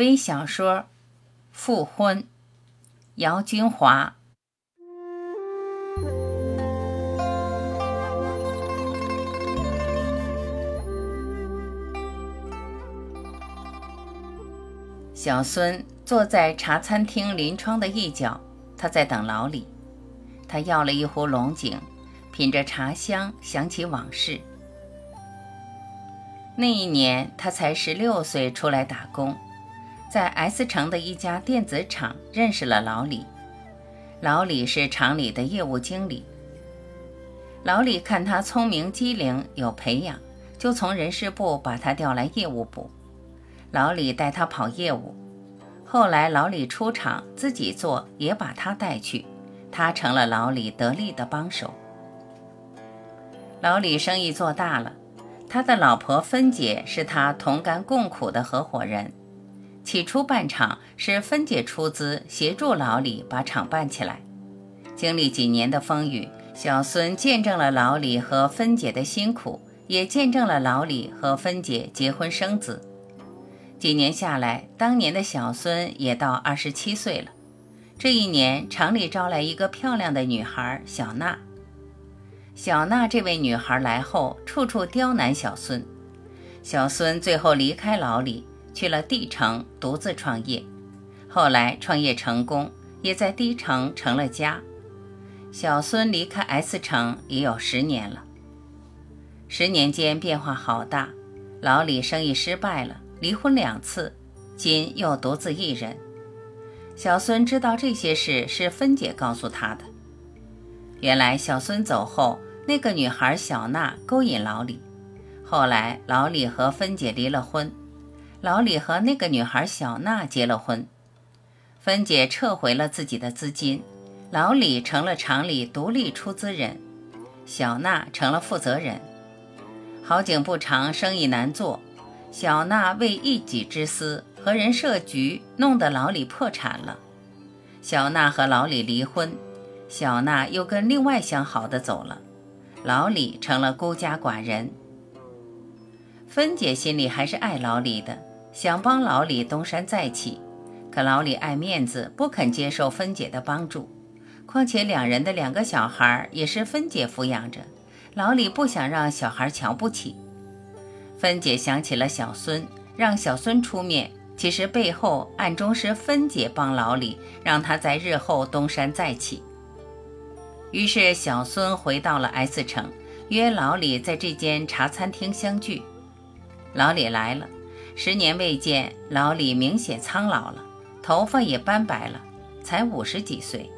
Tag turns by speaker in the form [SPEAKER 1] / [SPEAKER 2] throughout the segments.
[SPEAKER 1] 微小说《复婚》，姚君华。小孙坐在茶餐厅临窗的一角，他在等老李。他要了一壶龙井，品着茶香，想起往事。那一年，他才十六岁，出来打工。在 S 城的一家电子厂认识了老李，老李是厂里的业务经理。老李看他聪明机灵，有培养，就从人事部把他调来业务部。老李带他跑业务，后来老李出厂自己做，也把他带去，他成了老李得力的帮手。老李生意做大了，他的老婆芬姐是他同甘共苦的合伙人。起初办厂是芬姐出资协助老李把厂办起来，经历几年的风雨，小孙见证了老李和芬姐的辛苦，也见证了老李和芬姐结婚生子。几年下来，当年的小孙也到二十七岁了。这一年，厂里招来一个漂亮的女孩小娜。小娜这位女孩来后，处处刁难小孙，小孙最后离开老李。去了 D 城独自创业，后来创业成功，也在 D 城成了家。小孙离开 S 城已有十年了，十年间变化好大。老李生意失败了，离婚两次，今又独自一人。小孙知道这些事是芬姐告诉他的。原来小孙走后，那个女孩小娜勾引老李，后来老李和芬姐离了婚。老李和那个女孩小娜结了婚，芬姐撤回了自己的资金，老李成了厂里独立出资人，小娜成了负责人。好景不长，生意难做，小娜为一己之私和人设局，弄得老李破产了。小娜和老李离婚，小娜又跟另外相好的走了，老李成了孤家寡人。芬姐心里还是爱老李的。想帮老李东山再起，可老李爱面子，不肯接受芬姐的帮助。况且两人的两个小孩也是芬姐抚养着，老李不想让小孩瞧不起。芬姐想起了小孙，让小孙出面，其实背后暗中是芬姐帮老李，让他在日后东山再起。于是小孙回到了 S 城，约老李在这间茶餐厅相聚。老李来了。十年未见，老李明显苍老了，头发也斑白了，才五十几岁。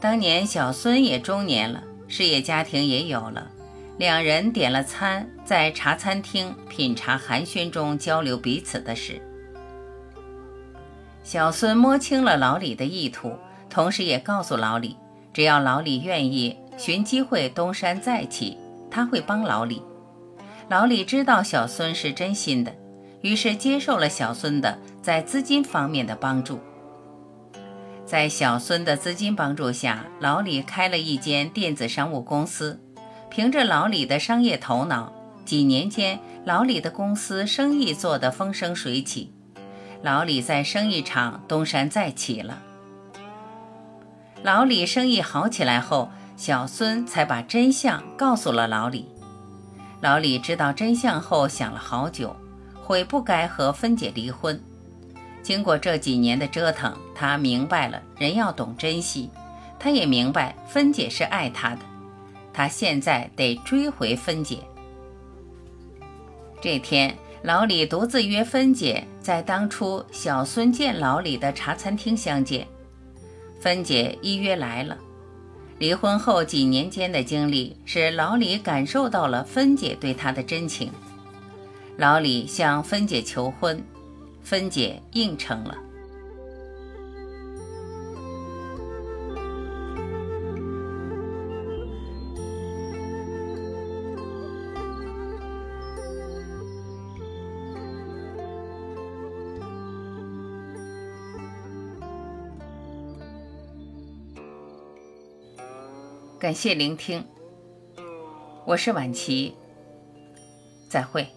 [SPEAKER 1] 当年小孙也中年了，事业家庭也有了，两人点了餐，在茶餐厅品茶寒暄中交流彼此的事。小孙摸清了老李的意图，同时也告诉老李，只要老李愿意寻机会东山再起，他会帮老李。老李知道小孙是真心的。于是接受了小孙的在资金方面的帮助，在小孙的资金帮助下，老李开了一间电子商务公司。凭着老李的商业头脑，几年间，老李的公司生意做得风生水起，老李在生意场东山再起了。老李生意好起来后，小孙才把真相告诉了老李。老李知道真相后，想了好久。悔不该和芬姐离婚。经过这几年的折腾，他明白了人要懂珍惜。他也明白芬姐是爱他的，他现在得追回芬姐。这天，老李独自约芬姐在当初小孙见老李的茶餐厅相见。芬姐依约来了。离婚后几年间的经历，使老李感受到了芬姐对他的真情。老李向芬姐求婚，芬姐应承了。感谢聆听，我是晚琪，再会。